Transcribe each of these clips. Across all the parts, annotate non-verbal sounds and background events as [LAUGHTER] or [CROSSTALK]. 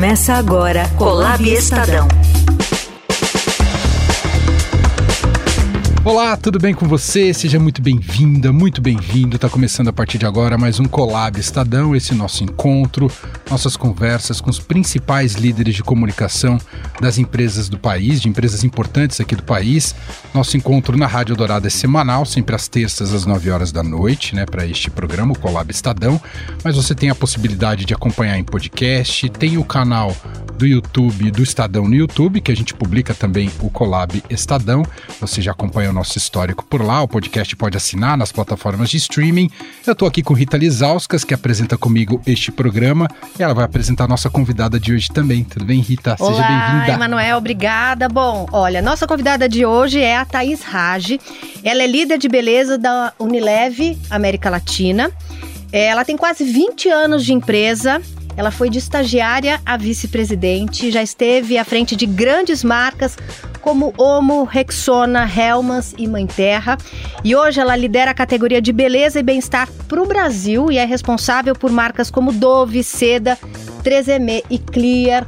Começa agora Colab Estadão. Olá, tudo bem com você? Seja muito bem-vinda, muito bem-vindo. Está começando a partir de agora mais um Colab Estadão, esse nosso encontro, nossas conversas com os principais líderes de comunicação das empresas do país, de empresas importantes aqui do país. Nosso encontro na Rádio Dourada é semanal, sempre às terças às 9 horas da noite, né, para este programa, o Colab Estadão. Mas você tem a possibilidade de acompanhar em podcast, tem o canal do YouTube, do Estadão no YouTube, que a gente publica também o Colab Estadão. Você já acompanha o nosso histórico por lá. O podcast pode assinar nas plataformas de streaming. Eu estou aqui com Rita Lizauskas, que apresenta comigo este programa. E ela vai apresentar a nossa convidada de hoje também. Tudo bem, Rita? Olá, Seja bem-vinda. Emanuel, obrigada. Bom, olha, nossa convidada de hoje é a Thaís Rage. Ela é líder de beleza da Unilever América Latina. Ela tem quase 20 anos de empresa. Ela foi de estagiária a vice-presidente, já esteve à frente de grandes marcas como Omo, Rexona, Helmas e Mãe Terra. E hoje ela lidera a categoria de beleza e bem-estar para o Brasil e é responsável por marcas como Dove, Seda, 3M e Clear.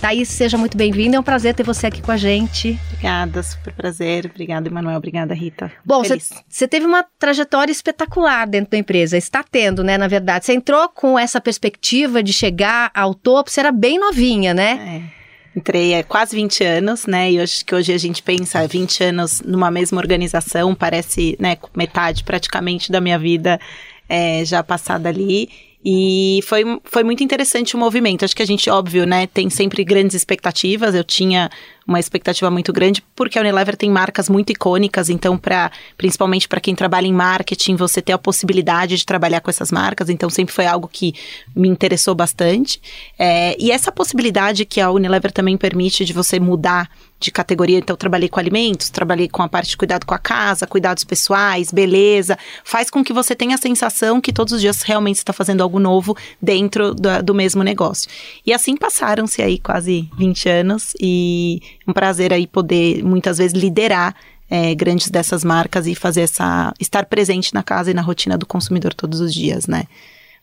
Thaís, seja muito bem-vinda. É um prazer ter você aqui com a gente. Obrigada, super prazer. Obrigada, Emanuel. Obrigada, Rita. Bom, você teve uma trajetória espetacular dentro da empresa. Está tendo, né, na verdade. Você entrou com essa perspectiva de chegar ao topo. Você era bem novinha, né? É. Entrei há quase 20 anos, né? E hoje que hoje a gente pensa 20 anos numa mesma organização, parece, né, metade praticamente da minha vida é, já passada ali. E foi, foi muito interessante o movimento. Acho que a gente, óbvio, né, tem sempre grandes expectativas. Eu tinha uma expectativa muito grande, porque a Unilever tem marcas muito icônicas, então, para principalmente para quem trabalha em marketing, você ter a possibilidade de trabalhar com essas marcas, então sempre foi algo que me interessou bastante. É, e essa possibilidade que a Unilever também permite de você mudar de categoria, então trabalhei com alimentos, trabalhei com a parte de cuidado com a casa, cuidados pessoais, beleza, faz com que você tenha a sensação que todos os dias realmente está fazendo algo novo dentro do, do mesmo negócio. E assim passaram-se aí quase 20 anos e um prazer aí poder muitas vezes liderar é, grandes dessas marcas e fazer essa estar presente na casa e na rotina do consumidor todos os dias, né?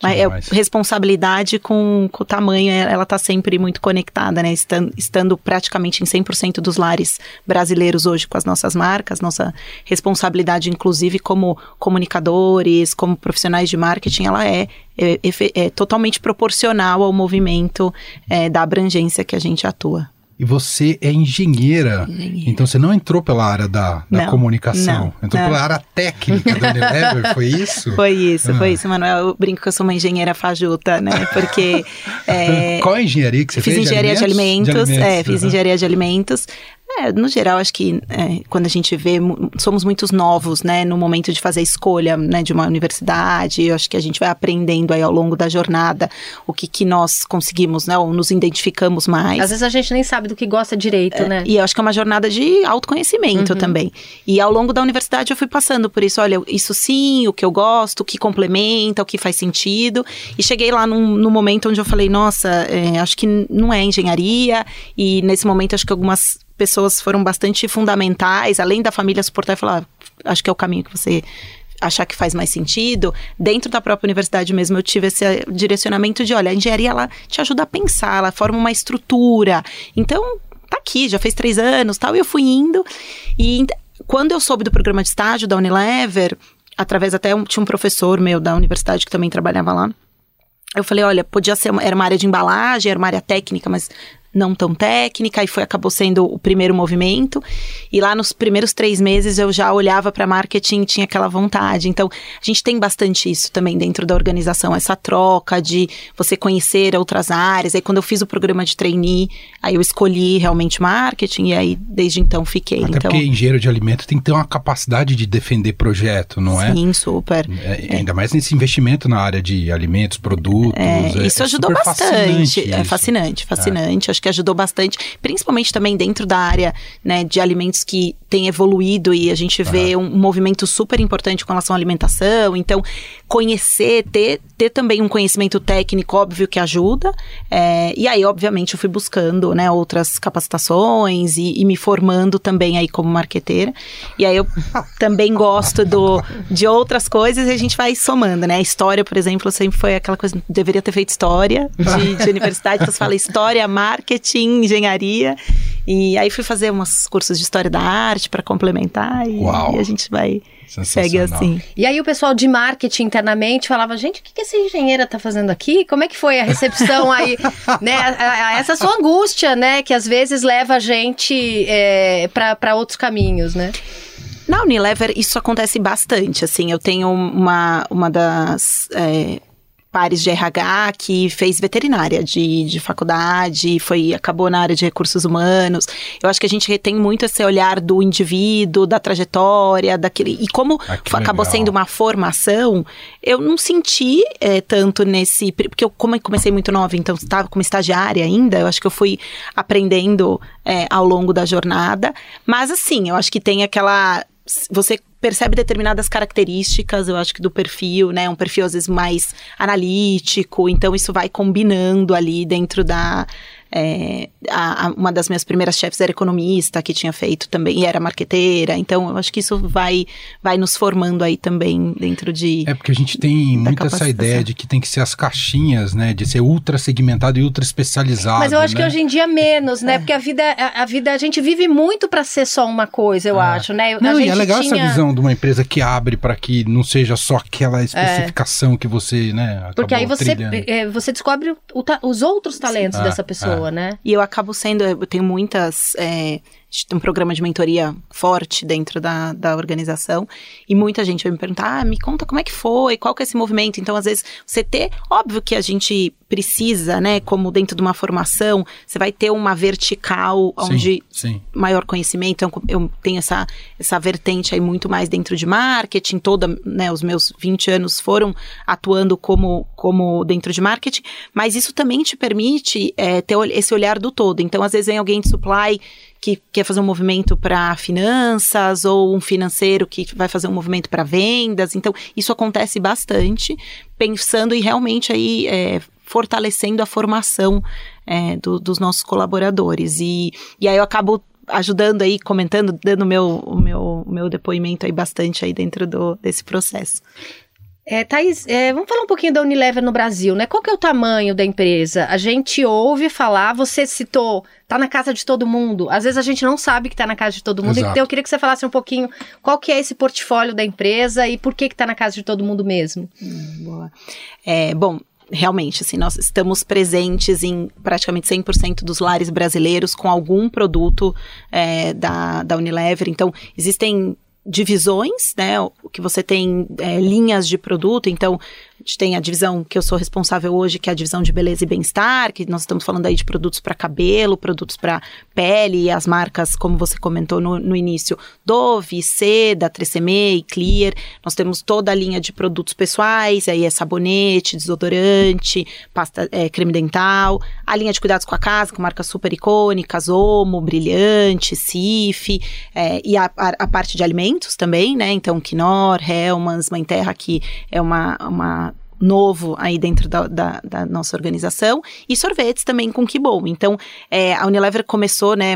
Mas é, responsabilidade com, com o tamanho, é, ela está sempre muito conectada, né? Estando, estando praticamente em 100% dos lares brasileiros hoje com as nossas marcas, nossa responsabilidade, inclusive, como comunicadores, como profissionais de marketing, ela é, é, é, totalmente proporcional ao movimento é, da abrangência que a gente atua e você é engenheira. engenheira. Então você não entrou pela área da, da não, comunicação, não, entrou não. pela área técnica da Unilever, [LAUGHS] foi isso? Foi isso, ah. foi isso, Manuel. Eu brinco que eu sou uma engenheira fajuta, né? Porque. [LAUGHS] É, Qual a engenharia que você fiz fez? Engenharia de alimentos, de alimentos, é, fiz uhum. engenharia de alimentos. É, no geral, acho que é, quando a gente vê, somos muitos novos, né, no momento de fazer a escolha, né, de uma universidade, eu acho que a gente vai aprendendo aí ao longo da jornada o que que nós conseguimos, né, ou nos identificamos mais. Às vezes a gente nem sabe do que gosta direito, é, né? E eu acho que é uma jornada de autoconhecimento uhum. também. E ao longo da universidade eu fui passando por isso, olha, isso sim, o que eu gosto, o que complementa, o que faz sentido, e cheguei lá num, num momento onde eu falei, nossa, é, acho que não é engenharia, e nesse momento acho que algumas pessoas foram bastante fundamentais, além da família suportar e falar, ah, acho que é o caminho que você achar que faz mais sentido, dentro da própria universidade mesmo eu tive esse direcionamento de, olha, a engenharia ela te ajuda a pensar, ela forma uma estrutura. Então, tá aqui, já fez três anos, tal, e eu fui indo. E quando eu soube do programa de estágio da Unilever, através até um, tinha um professor meu da universidade que também trabalhava lá. Eu falei, olha, podia ser uma, era uma área de embalagem, era uma área técnica, mas não tão técnica e foi acabou sendo o primeiro movimento. E lá nos primeiros três meses eu já olhava para marketing e tinha aquela vontade. Então a gente tem bastante isso também dentro da organização, essa troca de você conhecer outras áreas. Aí quando eu fiz o programa de trainee, aí eu escolhi realmente marketing e aí desde então fiquei. Até então, porque engenheiro de alimento tem que ter uma capacidade de defender projeto, não sim, é? Sim, super. É, é. Ainda mais nesse investimento na área de alimentos, produtos. É, isso é ajudou bastante. É fascinante, fascinante. É. Acho acho que ajudou bastante, principalmente também dentro da área né, de alimentos que tem evoluído e a gente vê um, um movimento super importante com relação à alimentação. Então, conhecer, ter, ter também um conhecimento técnico, óbvio que ajuda. É, e aí, obviamente, eu fui buscando né, outras capacitações e, e me formando também aí como marqueteira. E aí eu [LAUGHS] também gosto do, de outras coisas e a gente vai somando, né? A história, por exemplo, sempre foi aquela coisa, deveria ter feito história de, de universidade, então você fala história, marketing, engenharia. E aí fui fazer uns cursos de história da arte para complementar e, e, a gente vai segue assim. E aí o pessoal de marketing internamente falava, gente, o que, que essa engenheira tá fazendo aqui? Como é que foi a recepção aí? [LAUGHS] né, a, a, essa sua angústia, né, que às vezes leva a gente é, para outros caminhos, né? Na Unilever, isso acontece bastante, assim, eu tenho uma, uma das... É, pares de RH que fez veterinária de, de faculdade, foi acabou na área de recursos humanos. Eu acho que a gente retém muito esse olhar do indivíduo, da trajetória, daquele. E como ah, acabou legal. sendo uma formação, eu não senti é, tanto nesse. Porque eu, como eu comecei muito nova, então estava como estagiária ainda, eu acho que eu fui aprendendo é, ao longo da jornada. Mas assim, eu acho que tem aquela você percebe determinadas características, eu acho que do perfil, né? Um perfil às vezes mais analítico, então isso vai combinando ali dentro da é, a, a, uma das minhas primeiras chefes era economista, que tinha feito também, e era marqueteira. Então, eu acho que isso vai, vai nos formando aí também dentro de. É porque a gente tem muito essa ideia de que tem que ser as caixinhas, né? De ser ultra segmentado e ultra especializado. Mas eu acho né? que hoje em dia menos, né? É. Porque a vida, a, a, vida, a gente vive muito para ser só uma coisa, eu é. acho, né? Não, e é legal tinha... essa visão de uma empresa que abre para que não seja só aquela especificação que você, né? Porque aí você, é, você descobre o, os outros talentos ah, dessa pessoa pessoa, é. né? E eu acabo sendo, eu tenho muitas. É, um programa de mentoria forte dentro da, da organização e muita gente vai me perguntar, ah, me conta como é que foi, qual que é esse movimento. Então, às vezes, você ter, óbvio que a gente precisa, né, como dentro de uma formação, você vai ter uma vertical onde sim, sim. maior conhecimento, então eu tenho essa, essa vertente aí muito mais dentro de marketing, toda, né, os meus 20 anos foram atuando como, como dentro de marketing, mas isso também te permite é, ter esse olhar do todo. Então, às vezes vem alguém de supply que quer fazer um movimento para finanças ou um financeiro que vai fazer um movimento para vendas. Então, isso acontece bastante, pensando e realmente aí é, fortalecendo a formação é, do, dos nossos colaboradores. E, e aí eu acabo ajudando aí, comentando, dando meu, o meu, meu depoimento aí bastante aí dentro do, desse processo. É, Thaís, é, vamos falar um pouquinho da Unilever no Brasil, né? Qual que é o tamanho da empresa? A gente ouve falar, você citou, tá na casa de todo mundo. Às vezes a gente não sabe que tá na casa de todo mundo. Exato. Então eu queria que você falasse um pouquinho qual que é esse portfólio da empresa e por que que tá na casa de todo mundo mesmo. Hum, boa. É, bom, realmente, assim, nós estamos presentes em praticamente 100% dos lares brasileiros com algum produto é, da, da Unilever. Então, existem divisões, né? O que você tem é, linhas de produto, então a gente tem a divisão que eu sou responsável hoje, que é a divisão de beleza e bem-estar, que nós estamos falando aí de produtos para cabelo, produtos para pele, e as marcas, como você comentou no, no início, Dove, Seda, Tresemme e Clear. Nós temos toda a linha de produtos pessoais, aí é sabonete, desodorante, pasta, é, creme dental, a linha de cuidados com a casa, com marcas super icônicas, Omo, Brilhante, Cif, é, e a, a, a, parte de alimentos também, né? Então, Knorr, Hellmann's, Mãe Terra, que é uma, uma novo aí dentro da, da, da, nossa organização, e sorvetes também com que bom. Então, é, a Unilever começou, né,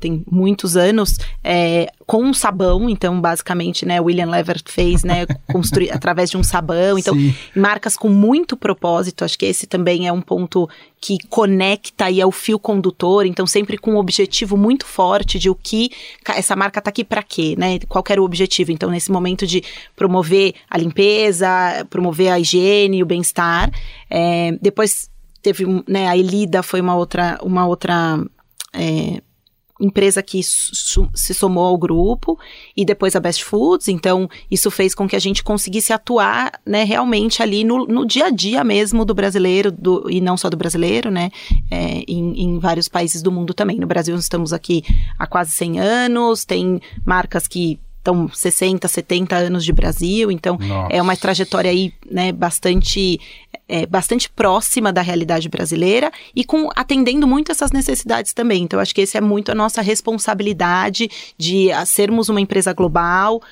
tem muitos anos, é, com um sabão, então basicamente, né, William Lever fez, né, [LAUGHS] construir através de um sabão, então Sim. marcas com muito propósito, acho que esse também é um ponto que conecta e é o fio condutor, então sempre com um objetivo muito forte de o que essa marca tá aqui para quê, né? Qual era o objetivo? Então nesse momento de promover a limpeza, promover a higiene, o bem-estar, é, depois teve, né, a Elida foi uma outra uma outra é, empresa que se somou ao grupo e depois a Best Foods, então isso fez com que a gente conseguisse atuar, né, realmente ali no, no dia a dia mesmo do brasileiro, do, e não só do brasileiro, né, é, em, em, vários países do mundo também. No Brasil estamos aqui há quase 100 anos, tem marcas que Então, 60, 70 anos de Brasil, então Nossa. é uma trajetória aí, né, bastante é, bastante próxima da realidade brasileira e com atendendo muito essas necessidades também. Então, acho que esse é muito a nossa responsabilidade de a, sermos uma empresa global,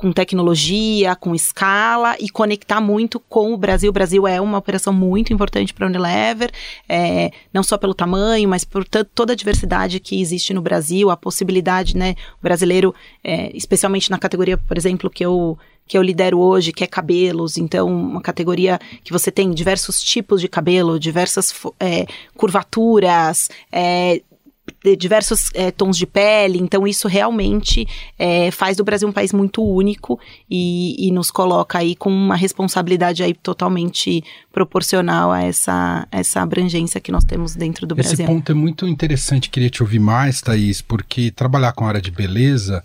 com tecnologia, com escala e conectar muito com o Brasil. O Brasil é uma operação muito importante para a Unilever, é, não só pelo tamanho, mas por toda a diversidade que existe no Brasil, a possibilidade, né, o brasileiro, é, especialmente na categoria, por exemplo, que eu que eu lidero hoje, que é cabelos, então uma categoria que você tem diversos tipos de cabelo, diversas é, curvaturas, é, diversos é, tons de pele, então isso realmente é, faz do Brasil um país muito único e, e, nos coloca aí com uma responsabilidade aí totalmente proporcional a essa, essa abrangência que nós temos dentro do Esse Brasil. Esse ponto é muito interessante, queria te ouvir mais, Thaís, porque trabalhar com a área de beleza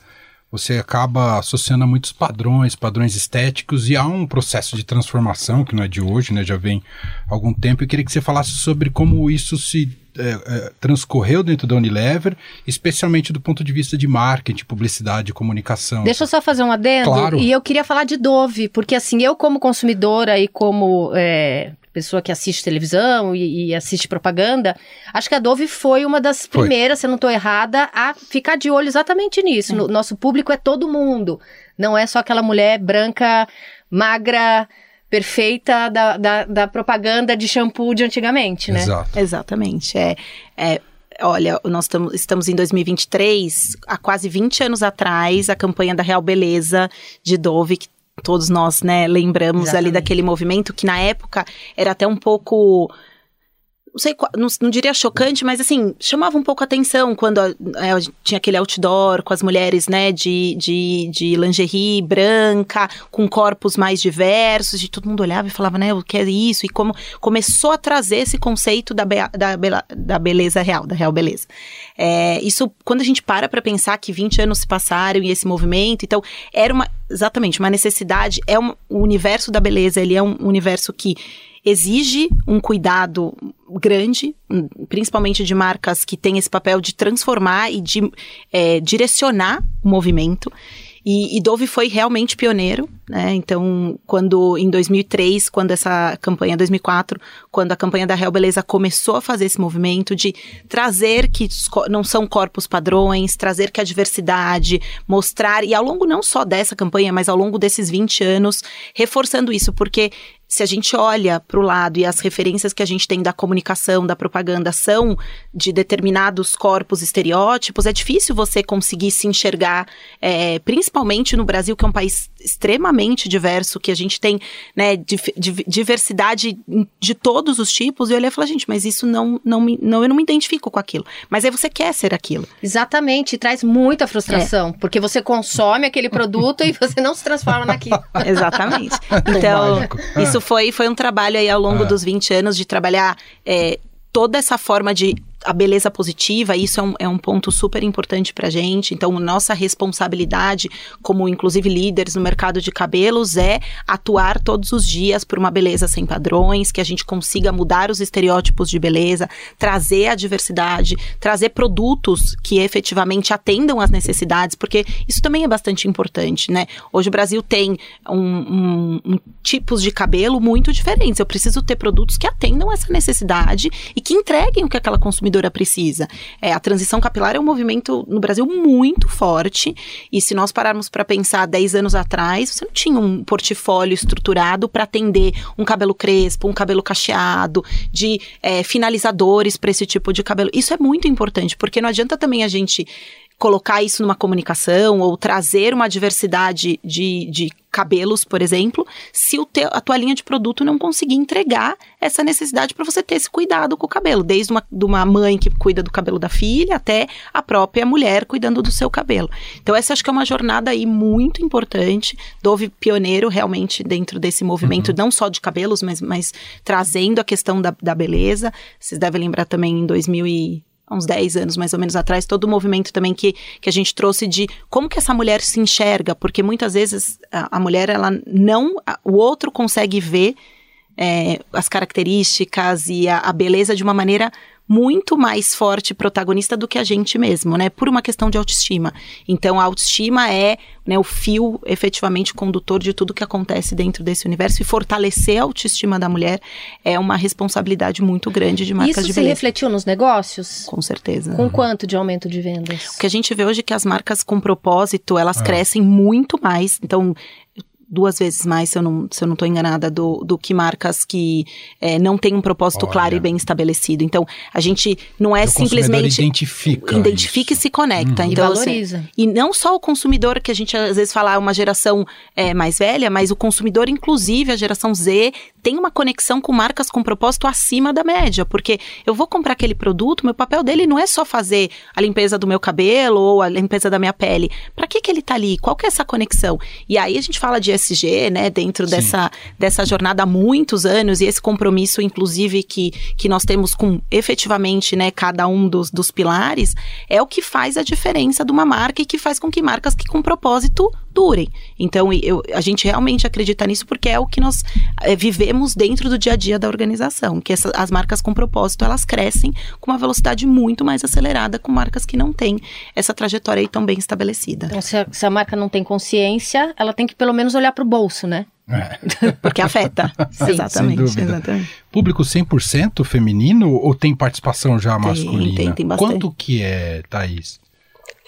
você acaba associando a muitos padrões, padrões estéticos, e há um processo de transformação que não é de hoje, né? Já vem há algum tempo. Eu queria que você falasse sobre como isso se é, é, transcorreu dentro da Unilever, especialmente do ponto de vista de marketing, publicidade, comunicação. Deixa eu só fazer um adendo. Claro. E eu queria falar de Dove, porque assim, eu como consumidora e como é, pessoa que assiste televisão e, e, assiste propaganda, acho que a Dove foi uma das Foi. primeiras, se eu não estou errada, a ficar de olho exatamente nisso. No- nosso público é todo mundo. Não é só aquela mulher branca, magra, perfeita da, da, da propaganda de shampoo de antigamente, né? Exato. Exatamente. É, é, olha, nós tamo, estamos em 2023, há quase 20 anos atrás, a campanha da Real Beleza de Dove, que todos nós, né, lembramos ali Exatamente. daquele movimento que na época era até um pouco não sei, não, não diria chocante, mas assim, chamava um pouco a atenção quando é, tinha aquele outdoor com as mulheres, né, de, de, de lingerie branca, com corpos mais diversos, e todo mundo olhava e falava, né, o que é isso? E como começou a trazer esse conceito da, bea- da, bela- da beleza real, da real beleza. É, isso, quando a gente para para pensar que 20 anos se passaram e esse movimento, então, era uma, exatamente, uma necessidade, é um, o universo da beleza, ele é um universo que exige um cuidado grande, hum, principalmente de marcas que têm esse papel de transformar e de é, direcionar o movimento. E, e Dove foi realmente pioneiro, né? Então, quando em 2003, quando essa campanha, 2004, quando a campanha da Real Beleza começou a fazer esse movimento de trazer que não são corpos padrões, trazer que a diversidade, mostrar, e ao longo não só dessa campanha, mas ao longo desses 20 anos, reforçando isso, porque se a gente olha para o lado e as referências que a gente tem da comunicação, da propaganda são de determinados corpos estereótipos, é difícil você conseguir se enxergar, é, principalmente no Brasil, que é um país extremamente diverso, que a gente tem né, diversidade de todos os tipos, e eu olhei e falei, gente, mas isso não, não, me, não, eu não me identifico com aquilo. Mas aí você quer ser aquilo. Exatamente, e traz muita frustração, porque você consome aquele produto e você não se transforma naquilo. [LAUGHS] Exatamente. [LAUGHS] Tão Então, isso foi, foi um trabalho aí ao longo Ah. dos 20 anos de trabalhar é, toda essa forma de a beleza positiva, isso é um, é um ponto super importante pra gente. Então, nossa responsabilidade, como inclusive líderes no mercado de cabelos, é atuar todos os dias por uma beleza sem padrões, que a gente consiga mudar os estereótipos de beleza, trazer a diversidade, trazer produtos que efetivamente atendam às necessidades, porque isso também é bastante importante, né? Hoje o Brasil tem um, um- um tipos de cabelo muito diferentes. Eu preciso ter produtos que atendam essa necessidade e que entreguem o que aquela consumidora precisa. É, a transição capilar é um movimento no Brasil muito forte e se nós pararmos para pensar 10 anos atrás, você não tinha um portfólio estruturado para atender um cabelo crespo, um cabelo cacheado, de é, finalizadores para esse tipo de cabelo. Isso é muito importante, porque não adianta também a gente colocar isso numa comunicação ou trazer uma diversidade de, de cabelos, por exemplo, se o teu, a tua linha de produto não conseguir entregar essa necessidade para você ter esse cuidado com o cabelo, desde uma, de uma mãe que cuida do cabelo da filha até a própria mulher cuidando do seu cabelo. Então essa acho que é uma jornada aí muito importante, Dove pioneiro realmente dentro desse movimento, não só de cabelos, mas, mas trazendo a questão da, da beleza. Vocês devem lembrar também em 2000 e uns 10 anos mais ou menos atrás, todo o movimento também que, que a gente trouxe de como que essa mulher se enxerga, porque muitas vezes a, a mulher, ela não, a- o outro consegue ver é, as características e a, a beleza de uma maneira muito mais forte protagonista do que a gente mesmo, né? Por uma questão de autoestima. Então, a autoestima é né, o fio efetivamente condutor de tudo que acontece dentro desse universo e fortalecer a autoestima da mulher é uma responsabilidade muito grande de marcas Isso de se beleza. refletiu nos negócios? Com certeza. Com quanto de aumento de vendas? O que a gente vê hoje é que as marcas com propósito, elas Ah. crescem muito mais. Então, duas vezes mais, se eu não, se eu não tô enganada, do, do que marcas que é, não têm um propósito Olha. claro e bem estabelecido. Então, a gente não é o simplesmente... identifica Identifica e isso. se conecta. E Então, assim, valoriza. e não só o consumidor, que a gente às vezes fala é uma geração é, mais velha, mas o consumidor, inclusive a geração Z, tem uma conexão com marcas com propósito acima da média. Porque eu vou comprar aquele produto, meu papel dele não é só fazer a limpeza do meu cabelo ou a limpeza da minha pele. Para que, que ele tá ali? Qual que é essa conexão? E aí a gente fala de SG, né, dentro Sim. dessa, dessa jornada há muitos anos, e esse compromisso, inclusive, que, que nós temos com efetivamente né, cada um dos, dos pilares, é o que faz a diferença de uma marca e que faz com que marcas que com propósito durem. Então, eu, a gente realmente acredita nisso porque é o que nós eh, vivemos dentro do dia a dia da organização, que essa- as marcas com propósito, elas crescem com uma velocidade muito mais acelerada com marcas que não têm essa trajetória aí tão bem estabelecida. Então, se a, se a marca não tem consciência, ela tem que pelo menos olhar pro bolso, né? É. [LAUGHS] Porque afeta. [LAUGHS] Sim. exatamente, Sem dúvida. exatamente. Público 100% feminino ou tem participação já masculina? tem, tem bastante. Quanto que é, Thaís?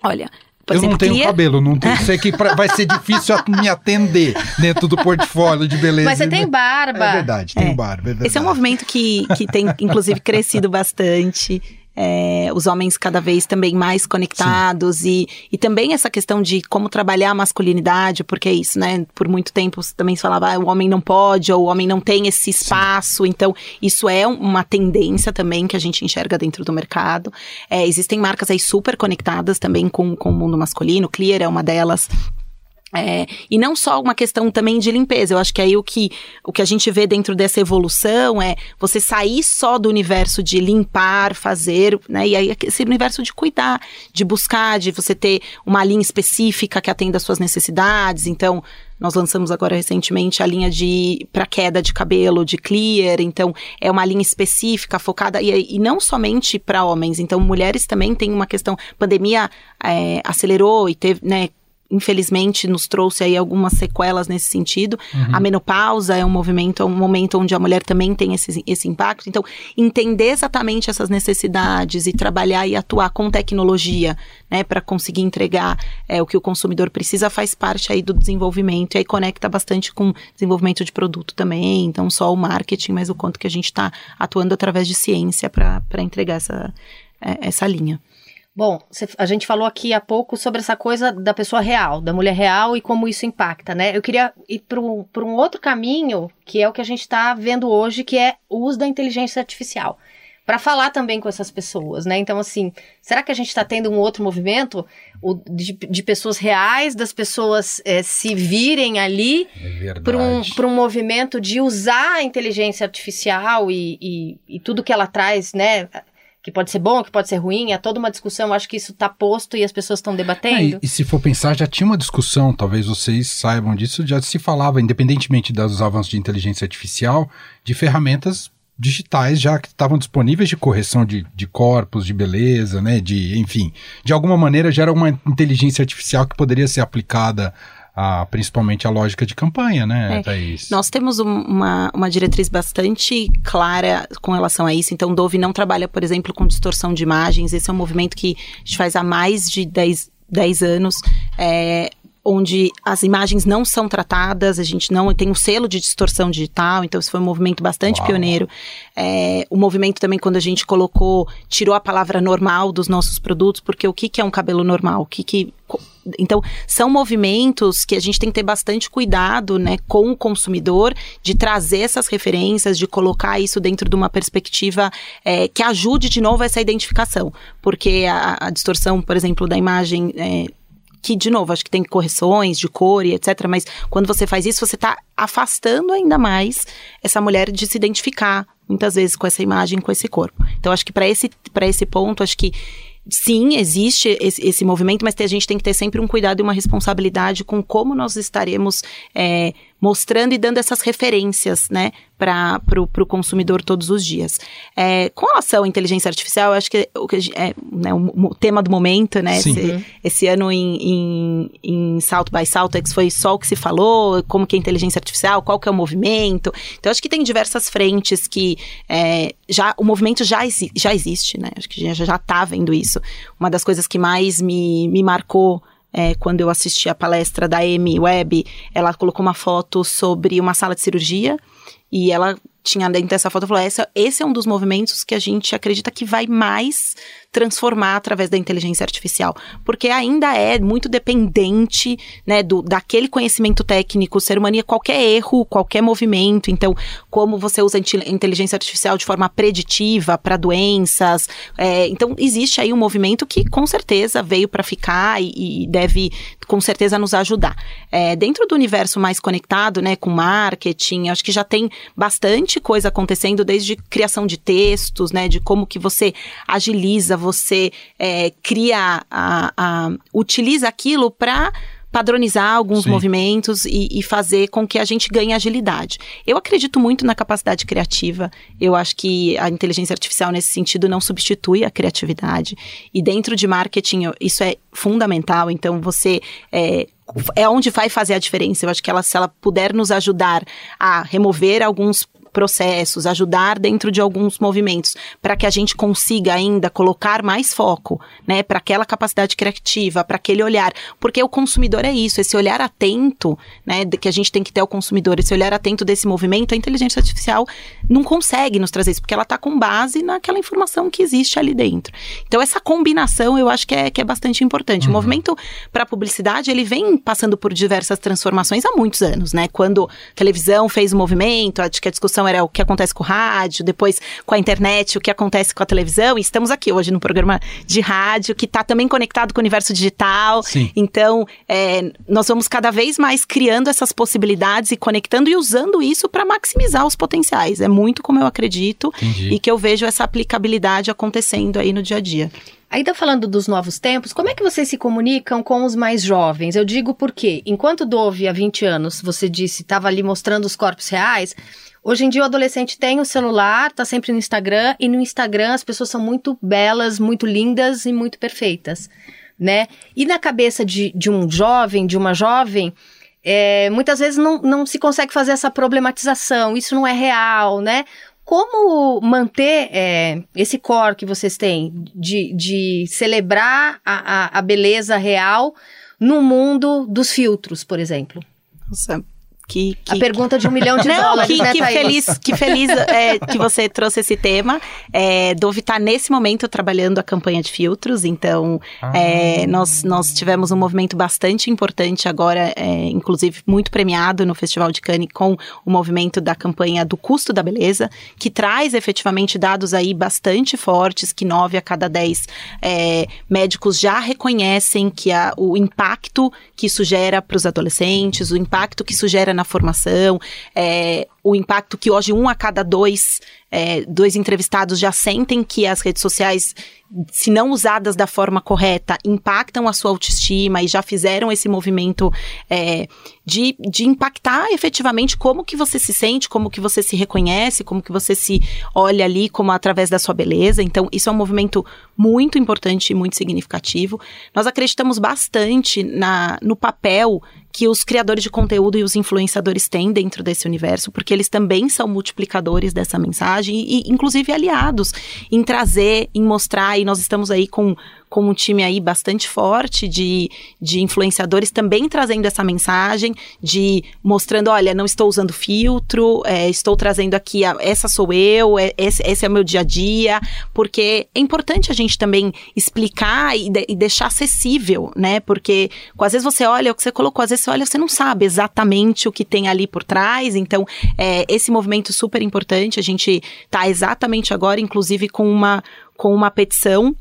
Olha, por eu exemplo, não tenho cabelo, não tenho, [LAUGHS] sei que pra- vai ser difícil me atender dentro do portfólio de beleza. Mas você tem barba. É verdade, tem É. barba, é verdade. Esse é um movimento que, que tem, inclusive, crescido bastante. É, os homens cada vez também mais conectados e, e também essa questão de como trabalhar a masculinidade, porque é isso, né? Por muito tempo também se falava, ah, o homem não pode, ou o homem não tem esse espaço. Então, isso é um- uma tendência também que a gente enxerga dentro do mercado. É, existem marcas aí super conectadas também com, com o mundo masculino, Clear é uma delas. É, e não só uma questão também de limpeza. Eu acho que aí o que, o que a gente vê dentro dessa evolução é você sair só do universo de limpar, fazer, né? E aí esse universo de cuidar, de buscar, de você ter uma linha específica que atenda às suas necessidades. Então, nós lançamos agora recentemente a linha de para queda de cabelo, de clear, então é uma linha específica focada e, e não somente para homens, então mulheres também tem uma questão. Pandemia é, acelerou e teve, né? Infelizmente, nos trouxe aí algumas sequelas nesse sentido. A menopausa é um movimento, é um momento onde a mulher também tem esse, esse impacto. Então, entender exatamente essas necessidades e trabalhar e atuar com tecnologia, né, para conseguir entregar é, o que o consumidor precisa, faz parte aí do desenvolvimento. E aí conecta bastante com desenvolvimento de produto também. Então, só o marketing, mas o quanto que a gente está atuando através de ciência para entregar essa, é, essa linha. Bom, a gente falou aqui há pouco sobre essa coisa da pessoa real, da mulher real e como isso impacta, né? Eu queria ir para um, outro caminho, que é o que a gente está vendo hoje, que é o uso da inteligência artificial. Para falar também com essas pessoas, né? Então, assim, será que a gente está tendo um outro movimento o de, de pessoas reais, das pessoas eh, se virem ali É para um, pra um movimento de usar a inteligência artificial e, e, e tudo que ela traz, né? Que pode ser bom, que pode ser ruim, é toda uma discussão. Acho que isso está posto e as pessoas estão É, debatendo. e, e se for pensar, já tinha uma discussão, talvez vocês saibam disso, já se falava, independentemente dos avanços de inteligência artificial, de ferramentas digitais já que estavam disponíveis de correção de, de corpos, de beleza, né? De, enfim, de alguma maneira já era uma inteligência artificial que poderia ser aplicada a, principalmente a lógica de campanha, né, É. Thaís? Nós temos um- uma, uma diretriz bastante clara com relação a isso. Então, Dove não trabalha, por exemplo, com distorção de imagens. Esse é um movimento que a gente faz há mais de 10, 10 anos. é, onde as imagens não são tratadas, a gente não tem um selo de distorção digital, então isso foi um movimento bastante Uau. pioneiro. É, o movimento também, quando a gente colocou, tirou a palavra normal dos nossos produtos, porque o que, que é um cabelo normal? O que, que então, são movimentos que a gente tem que ter bastante cuidado né, com o consumidor, de trazer essas referências, de colocar isso dentro de uma perspectiva é, que ajude de novo essa identificação. Porque a, a distorção, por exemplo, da imagem. É, que, de novo, acho que tem correções de cor e etc. Mas quando você faz isso, você está afastando ainda mais essa mulher de se identificar, muitas vezes, com essa imagem, com esse corpo. Então, acho que para esse, esse ponto, acho que sim, existe esse, esse movimento, mas a gente tem que ter sempre um cuidado e uma responsabilidade com como nós estaremos é, mostrando e dando essas referências, né, para o consumidor todos os dias. É, com relação à inteligência artificial, eu acho que o, é, né, o, o tema do momento, né, esse, uhum. esse, ano em, em, em Salto by Saltex foi só o que se falou, como que é inteligência artificial, qual que é o movimento. Então, acho que tem diversas frentes que é, já o movimento já, já existe, né, acho que já está vendo isso. Uma das coisas que mais me, me marcou é, quando eu assisti a palestra da Amy Webb, ela colocou uma foto sobre uma sala de cirurgia e ela tinha dentro dessa foto falou: esse, esse é um dos movimentos que a gente acredita que vai mais transformar através da inteligência artificial, porque ainda é muito dependente, né, do, daquele conhecimento técnico, ser humano, qualquer erro, qualquer movimento, então, como você usa inteligência artificial de forma preditiva para doenças, é, então, existe aí um movimento que, com certeza, veio para ficar e, e, deve, com certeza, nos ajudar. É, dentro do universo mais conectado, né, com marketing, acho que já tem bastante coisa acontecendo, desde criação de textos, né, de como que você agiliza, você é, cria, a, a, utiliza aquilo para padronizar alguns Sim. movimentos e, e, fazer com que a gente ganhe agilidade. Eu acredito muito na capacidade criativa. Eu acho que a inteligência artificial, nesse sentido, não substitui a criatividade. E dentro de marketing, isso é fundamental. Então, você. É, é onde vai fazer a diferença. Eu acho que ela, se ela puder nos ajudar a remover alguns processos, ajudar dentro de alguns movimentos, para que a gente consiga ainda colocar mais foco, né, para aquela capacidade criativa, para aquele olhar, porque o consumidor é isso, esse olhar atento, né, que a gente tem que ter ao consumidor, esse olhar atento desse movimento, a inteligência artificial não consegue nos trazer isso, porque ela está com base naquela informação que existe ali dentro. Então essa combinação eu acho que é, que é bastante importante. Uhum. O movimento para publicidade ele vem passando por diversas transformações há muitos anos, né? Quando a televisão fez o movimento, acho que a discussão era o que acontece com o rádio, depois com a internet, o que acontece com a televisão. E estamos aqui hoje no programa de rádio, que está também conectado com o universo digital. Sim. Então, é, nós vamos cada vez mais criando essas possibilidades e conectando e usando isso para maximizar os potenciais. É muito como eu acredito Entendi. e que eu vejo essa aplicabilidade acontecendo aí no dia a dia. Ainda falando dos novos tempos, como é que vocês se comunicam com os mais jovens? Eu digo porque, enquanto Dove, há 20 anos, você disse, estava ali mostrando os corpos reais, Hoje em dia o adolescente tem o celular, tá sempre no Instagram, e no Instagram as pessoas são muito belas, muito lindas e muito perfeitas, né? E na cabeça de, de um jovem, de uma jovem, é, muitas vezes não, não se consegue fazer essa problematização, isso não é real, né? Como manter é, esse core que vocês têm de, de celebrar a, a, a beleza real no mundo dos filtros, por exemplo? Nossa, que, que, a pergunta de um milhão de [LAUGHS] não, dólares, que, né, que feliz, que feliz [LAUGHS] é, que você trouxe esse tema. É, Dove está nesse momento trabalhando a campanha de filtros, então ah. é, nós, nós tivemos um movimento bastante importante agora, é, inclusive muito premiado no Festival de Cannes com o movimento da campanha do custo da beleza, que traz efetivamente dados aí bastante fortes, que nove a cada dez é, médicos já reconhecem que a, o impacto que isso gera para os adolescentes, o impacto que isso gera na formação, é, o impacto que hoje um a cada dois, é, dois entrevistados já sentem que as redes sociais, se não usadas da forma correta, impactam a sua autoestima e já fizeram esse movimento é, de, de impactar efetivamente como que você se sente, como que você se reconhece, como que você se olha ali como através da sua beleza. Então, isso é um movimento muito importante e muito significativo. Nós acreditamos bastante na, no papel que os criadores de conteúdo e os influenciadores têm dentro desse universo, porque eles também são multiplicadores dessa mensagem e, inclusive, aliados em trazer, em mostrar, e nós estamos aí com com um time aí bastante forte de, de influenciadores também trazendo essa mensagem, de mostrando, olha, não estou usando filtro, é, estou trazendo aqui, a, essa sou eu, é, esse, esse, é o meu dia a dia, porque é importante a gente também explicar e, de, e deixar acessível, né? Porque às vezes você olha o que você colocou, às vezes você olha, você não sabe exatamente o que tem ali por trás, então é, esse movimento super importante, a gente está exatamente agora, inclusive, com uma com uma petição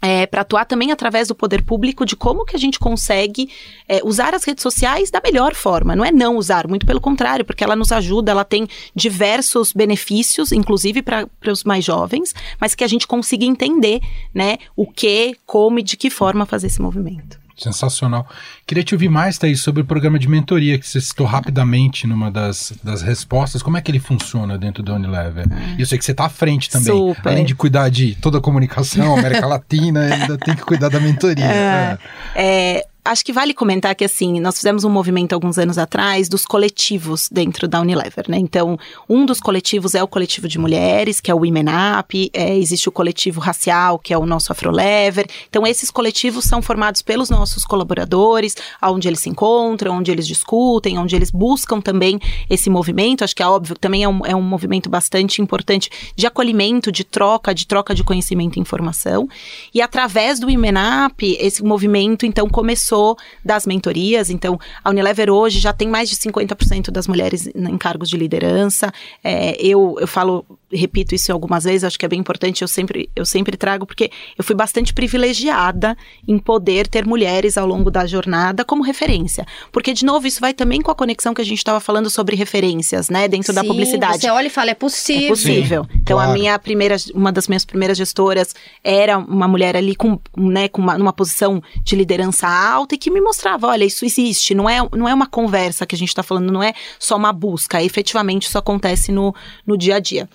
é, para atuar também através do poder público de como que a gente consegue é, usar as redes sociais da melhor forma. Não é não usar, muito pelo contrário, porque ela nos ajuda, ela tem diversos benefícios, inclusive para os mais jovens, mas que a gente consiga entender né, o que, como e de que forma fazer esse movimento. Sensacional. Queria te ouvir mais, Thaís, sobre o programa de mentoria que você citou rapidamente numa das, das respostas. Como é que ele funciona dentro da Unilever? E eu sei que você está à frente também. Super. Além de cuidar de toda a comunicação, América [LAUGHS] Latina, ainda tem que cuidar da mentoria. É, é, acho que vale comentar que, assim, nós fizemos um movimento alguns anos atrás dos coletivos dentro da Unilever, né? Então, um dos coletivos é o coletivo de mulheres, que é o Women Up, é, existe o coletivo racial, que é o nosso Afrolever. Então, esses coletivos são formados pelos nossos colaboradores, onde eles se encontram, onde eles discutem, onde eles buscam também esse movimento. Acho que é óbvio que também é um, é um movimento bastante importante de acolhimento, de troca, de troca de conhecimento e informação. E através do Women Up, esse movimento, então, começou das mentorias. Então, a Unilever hoje já tem mais de 50% das mulheres em cargos de liderança. É, eu, eu falo, repito isso algumas vezes, acho que é bem importante, eu sempre, eu sempre trago, porque eu fui bastante privilegiada em poder ter mulheres ao longo da jornada como referência. Porque, de novo, isso vai também com a conexão que a gente estava falando sobre referências, né, dentro Sim, da publicidade. Você olha e fala, é possível. É possível. Sim, então, claro. a minha primeira, uma das minhas primeiras gestoras era uma mulher ali com, né, com uma, numa posição de liderança alta e que me mostrava, olha, isso existe, não é, não é uma conversa que a gente está falando, não é só uma busca, efetivamente isso acontece no, no dia a dia.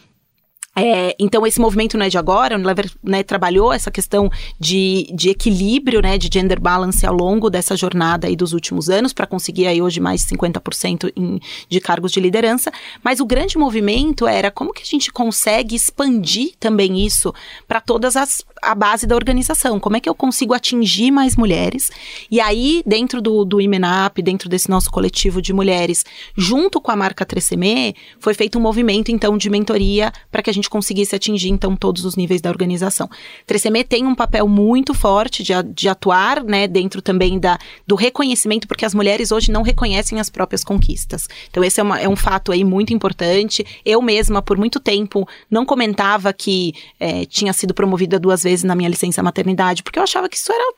É, então, esse movimento não é de agora, o Unilever né, trabalhou essa questão de, de equilíbrio, né, de gender balance ao longo dessa jornada aí dos últimos anos, para conseguir aí hoje mais de 50% em, de cargos de liderança. Mas o grande movimento era como que a gente consegue expandir também isso para todas as a base da organização. Como é que eu consigo atingir mais mulheres? E aí, dentro do, do Imenap, dentro desse nosso coletivo de mulheres, junto com a marca 3CM, foi feito um movimento, então, de mentoria para que a gente conseguisse atingir, então, todos os níveis da organização. 3CM tem um papel muito forte de, de atuar, né, dentro também da, do reconhecimento, porque as mulheres hoje não reconhecem as próprias conquistas. Então, esse é, uma, é um fato aí muito importante. Eu mesma, por muito tempo, não comentava que é, tinha sido promovida duas vezes na minha licença maternidade, porque eu achava que isso era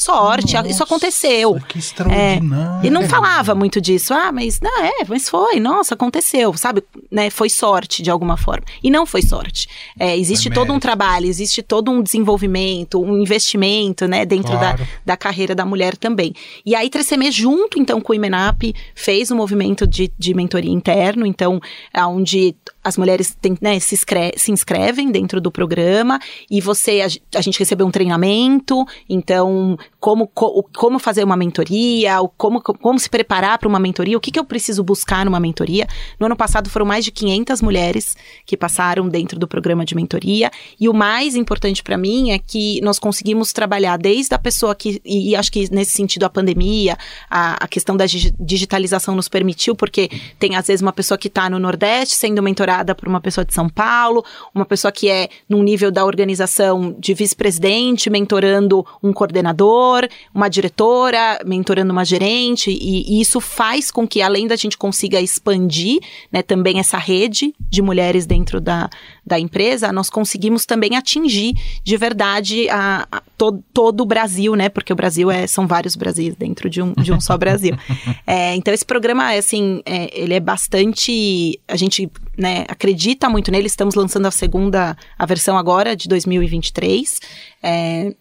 sorte, Nossa, isso aconteceu. Que extraordinário. É, e não falava muito disso. Ah, mas não é, mas foi, nossa, aconteceu, sabe? Né, foi sorte de alguma forma. E não foi sorte. É, existe todo um trabalho, existe todo um desenvolvimento, um investimento, né, dentro Claro. da, da carreira da mulher também. E aí, 3CM, junto então com o Imenap, fez um movimento de, de mentoria interno, então, onde as mulheres tem, né, se, se inscrevem dentro do programa e você, a, a gente recebeu um treinamento, então, como, co- como fazer uma mentoria, o como, como se preparar para uma mentoria, o que, que eu preciso buscar numa mentoria. No ano passado foram mais de 500 mulheres que passaram dentro do programa de mentoria e o mais importante para mim é que nós conseguimos trabalhar desde a pessoa que, e, e acho que nesse sentido a pandemia, a, a questão da digi- digitalização nos permitiu, porque tem às vezes uma pessoa que está no Nordeste sendo mentorada por uma pessoa de São Paulo, uma pessoa que é num nível da organização de vice-presidente, mentorando um coordenador, uma diretora, mentorando uma gerente, e, e isso faz com que, além da gente consiga expandir né, também essa rede de mulheres dentro da, da empresa, nós conseguimos também atingir de verdade a, a to- todo o Brasil, né? Porque o Brasil é, são vários Brasis dentro de um, de um só Brasil. [LAUGHS] É, então, esse programa, assim, é, ele é bastante. A gente né, acredita muito nele. Estamos lançando a segunda, a versão agora de 2023. É,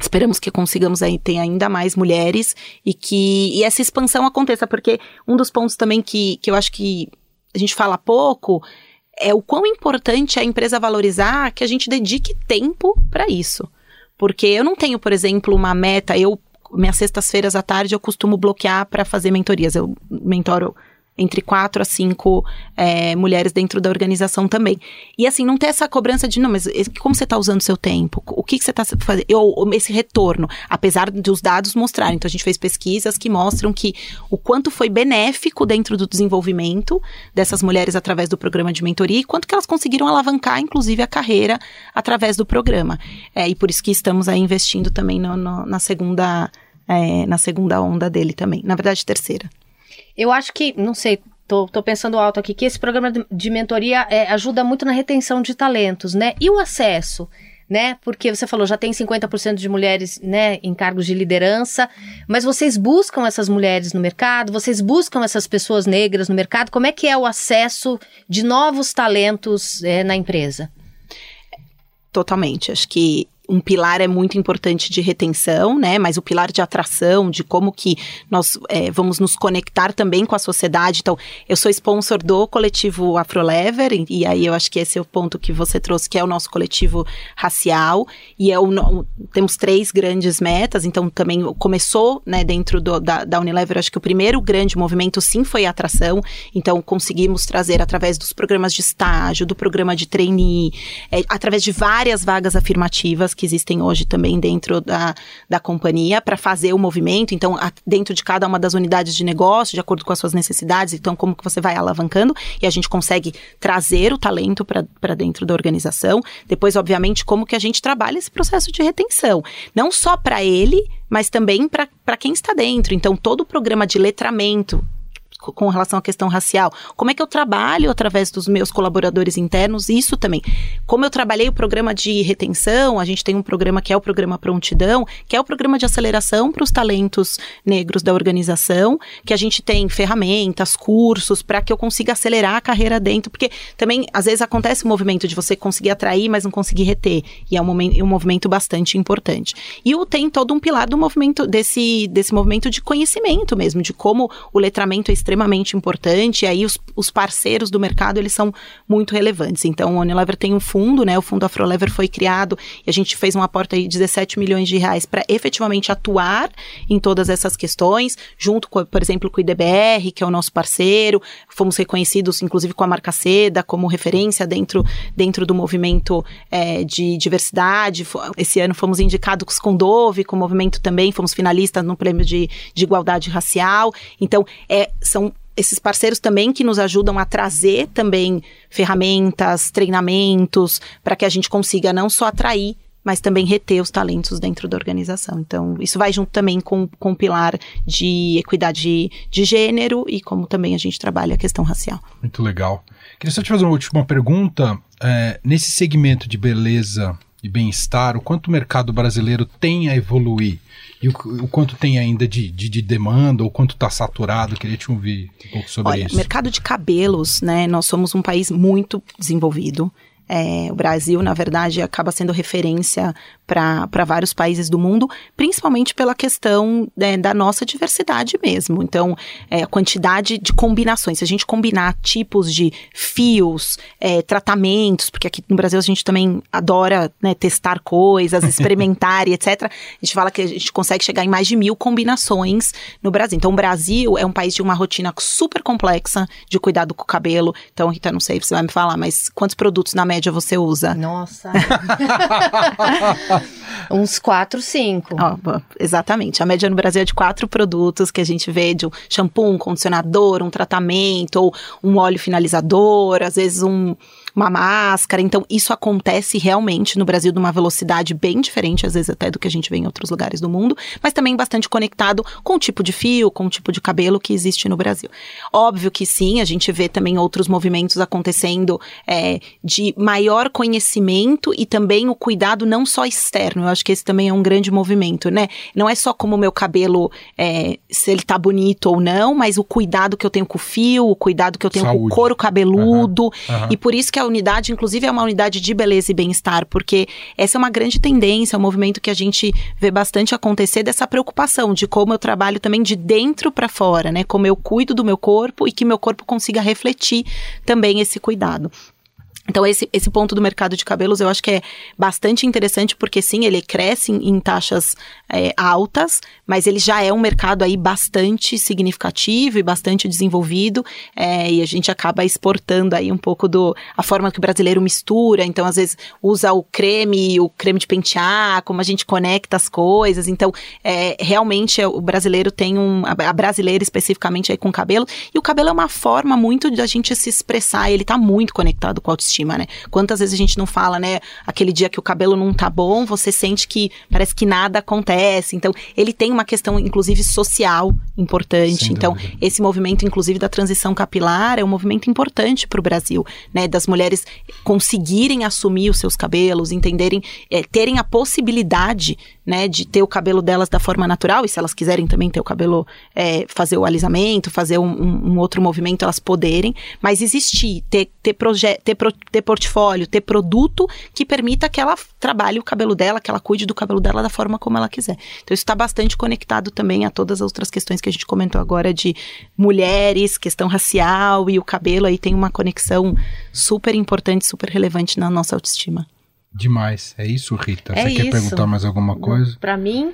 Esperamos que consigamos aí ter ainda mais mulheres e que e essa expansão aconteça, porque um dos pontos também que, que eu acho que a gente fala pouco é o quão importante é a empresa valorizar que a gente dedique tempo para isso. Porque eu não tenho, por exemplo, uma meta, eu minhas sextas-feiras à tarde eu costumo bloquear para fazer mentorias. Eu mentoro entre quatro a cinco é, mulheres dentro da organização também. E assim, não ter essa cobrança de, não, mas como você está usando seu tempo? O que, que você está fazendo? Ou esse retorno, apesar dos dados mostrarem. Então, a gente fez pesquisas que mostram que o quanto foi benéfico dentro do desenvolvimento dessas mulheres através do programa de mentoria e quanto que elas conseguiram alavancar, inclusive, a carreira através do programa. É, e por isso que estamos aí investindo também no- no- na segunda... é, na segunda onda dele também. Na verdade, terceira. Eu acho que, não sei, tô, tô pensando alto aqui, que esse programa de, mentoria é, ajuda muito na retenção de talentos, né? E o acesso, né? Porque você falou, já tem 50% de mulheres, né, em cargos de liderança, mas vocês buscam essas mulheres no mercado, vocês buscam essas pessoas negras no mercado, como é que é o acesso de novos talentos é, na empresa? Totalmente. Acho que um pilar é muito importante de retenção, né? Mas o pilar de atração, de como que nós é, vamos nos conectar também com a sociedade. Então, eu sou sponsor do coletivo Afrolever, e, e aí eu acho que esse é o ponto que você trouxe, que é o nosso coletivo racial. E é o, temos três grandes metas, então também começou, né, dentro do, da, da Unilever, acho que o primeiro grande movimento sim foi a atração. Então, conseguimos trazer através dos programas de estágio, do programa de trainee, é, através de várias vagas afirmativas que existem hoje também dentro da, da companhia para fazer o movimento. Então, a, dentro de cada uma das unidades de negócio, de acordo com as suas necessidades, então como que você vai alavancando e a gente consegue trazer o talento para dentro da organização. Depois, obviamente, como que a gente trabalha esse processo de retenção. Não só para ele, mas também para quem está dentro. Então, todo o programa de letramento com relação à questão racial. Como é que eu trabalho através dos meus colaboradores internos? Isso também. Como eu trabalhei o programa de retenção, a gente tem um programa que é o programa Prontidão, que é o programa de aceleração para os talentos negros da organização, que a gente tem ferramentas, cursos para que eu consiga acelerar a carreira dentro, porque também às vezes acontece o movimento de você conseguir atrair, mas não conseguir reter, e é um, momento, um movimento bastante importante. E o tem todo um pilar do movimento desse desse movimento de conhecimento mesmo, de como o letramento é extremamente importante, e aí os, os parceiros do mercado, eles são muito relevantes. Então, o Unilever tem um fundo, né, o fundo Afrolever foi criado, e a gente fez um aporte aí de 17 milhões de reais para efetivamente atuar em todas essas questões, junto, com, por exemplo, com o IDBR, que é o nosso parceiro, fomos reconhecidos, inclusive, com a marca Seda, como referência dentro, dentro do movimento é, de diversidade. Esse ano fomos indicados com Dove, com o movimento também, fomos finalistas no prêmio de, de igualdade racial. Então, é, são esses parceiros também que nos ajudam a trazer também ferramentas, treinamentos, para que a gente consiga não só atrair, mas também reter os talentos dentro da organização. Então, isso vai junto também com, com o pilar de equidade de gênero e como também a gente trabalha a questão racial. Muito legal. Queria só te fazer uma última pergunta. É, nesse segmento de beleza e bem-estar, o quanto o mercado brasileiro tem a evoluir? E o, o quanto tem ainda de, de, de demanda, ou quanto está saturado? Queria te ouvir um pouco sobre Olha, isso. Mercado de cabelos, né? Nós somos um país muito desenvolvido. É, o Brasil, na verdade, acaba sendo referência para vários países do mundo, principalmente pela questão né, da nossa diversidade mesmo. Então, é, a quantidade de combinações, se a gente combinar tipos de fios, é, tratamentos, porque aqui no Brasil a gente também adora né, testar coisas, [LAUGHS] experimentar e etc. A gente fala que a gente consegue chegar em mais de mil combinações no Brasil. Então, o Brasil é um país de uma rotina super complexa de cuidado com o cabelo. Então, Rita, não sei se você vai me falar, mas quantos produtos na média você usa? Nossa! [LAUGHS] [LAUGHS] Uns quatro, cinco. Oh, exatamente. A média no Brasil é de quatro produtos que a gente vê de um shampoo, um condicionador, um tratamento, ou um óleo finalizador, às vezes um, uma máscara. Então, isso acontece realmente no Brasil numa velocidade bem diferente, às vezes até do que a gente vê em outros lugares do mundo, mas também bastante conectado com o tipo de fio, com o tipo de cabelo que existe no Brasil. Óbvio que sim, a gente vê também outros movimentos acontecendo é, de maior conhecimento e também o cuidado não só externo. Eu acho que esse também é um grande movimento, né? Não é só como o meu cabelo, é, se ele tá bonito ou não, mas o cuidado que eu tenho com o fio, o cuidado que eu tenho Saúde. com o couro cabeludo. Uhum, uhum. E por isso que a unidade, inclusive, é uma unidade de beleza e bem-estar, porque essa é uma grande tendência, é um movimento que a gente vê bastante acontecer dessa preocupação de como eu trabalho também de dentro para fora, né? Como eu cuido do meu corpo e que meu corpo consiga refletir também esse cuidado. Então, esse, esse ponto do mercado de cabelos eu acho que é bastante interessante, porque sim, ele cresce em, em taxas é, altas, mas ele já é um mercado aí bastante significativo e bastante desenvolvido, é, e a gente acaba exportando aí um pouco do a forma que o brasileiro mistura, então às vezes usa o creme, o creme de pentear, como a gente conecta as coisas, então é, realmente o brasileiro tem um, a brasileira especificamente aí com cabelo, e o cabelo é uma forma muito de a gente se expressar, ele tá muito conectado com a autoestima autoestima, né? Quantas vezes a gente não fala, né? Aquele dia que o cabelo não tá bom, você sente que parece que nada acontece. Então, ele tem uma questão, inclusive, social importante. Então, esse movimento, inclusive, da transição capilar é um movimento importante para o Brasil, né? Das mulheres conseguirem assumir os seus cabelos, entenderem, é, terem a possibilidade, né, de ter o cabelo delas da forma natural, e se elas quiserem também ter o cabelo, é, fazer o alisamento, fazer um, um, outro movimento, elas poderem, mas existir, ter, ter, proje ter pro ter portfólio, ter produto que permita que ela trabalhe o cabelo dela, que ela cuide do cabelo dela da forma como ela quiser. Então isso está bastante conectado também a todas as outras questões que a gente comentou agora de mulheres, questão racial e o cabelo aí tem uma conexão super importante, super relevante na nossa autoestima. Demais. É isso, Rita? É Você quer isso. perguntar mais alguma coisa? Pra mim,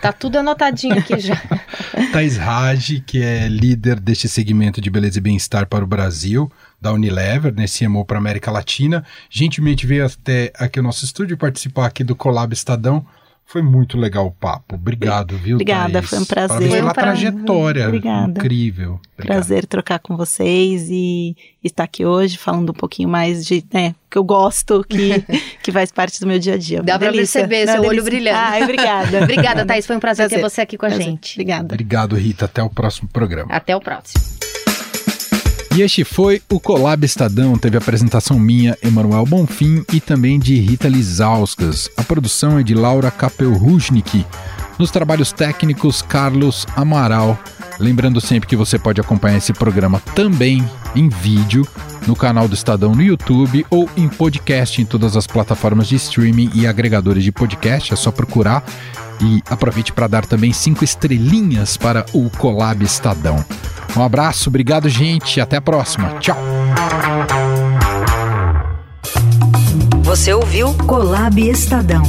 tá tudo anotadinho aqui já. [LAUGHS] Thais Raj, que é líder deste segmento de beleza e bem-estar para o Brasil, da Unilever, né, CMO para a América Latina. Gentilmente veio até aqui ao nosso estúdio participar aqui do Colab Estadão. Foi muito legal o papo. Obrigado, viu, Obrigada, Thaís? foi um prazer. Parabéns Foi um pela prazer. trajetória. Obrigada. Incrível. Obrigado. Prazer trocar com vocês e estar aqui hoje falando um pouquinho mais de, né, que eu gosto, que, [LAUGHS] que faz parte do meu dia a dia. Dá Uma pra delícia. perceber Uma seu olho delícia. brilhando. Ai, obrigada. Obrigada, Thaís. Foi um prazer, ter Prazer. você aqui com a Prazer. gente. Obrigada. Obrigado, Rita. Até o próximo programa. Até o próximo. E este foi o Colab Estadão. Teve apresentação minha, Emanuel Bonfim, e também de Rita Lizauskas. A produção é de Laura Kapelrusnik. Nos trabalhos técnicos, Carlos Amaral. Lembrando sempre que você pode acompanhar esse programa também em vídeo no canal do Estadão no YouTube ou em podcast em todas as plataformas de streaming e agregadores de podcast. É só procurar e aproveite para dar também cinco estrelinhas para o Colab Estadão. Um abraço, obrigado, gente. Até a próxima. Tchau. Você ouviu Colab Estadão.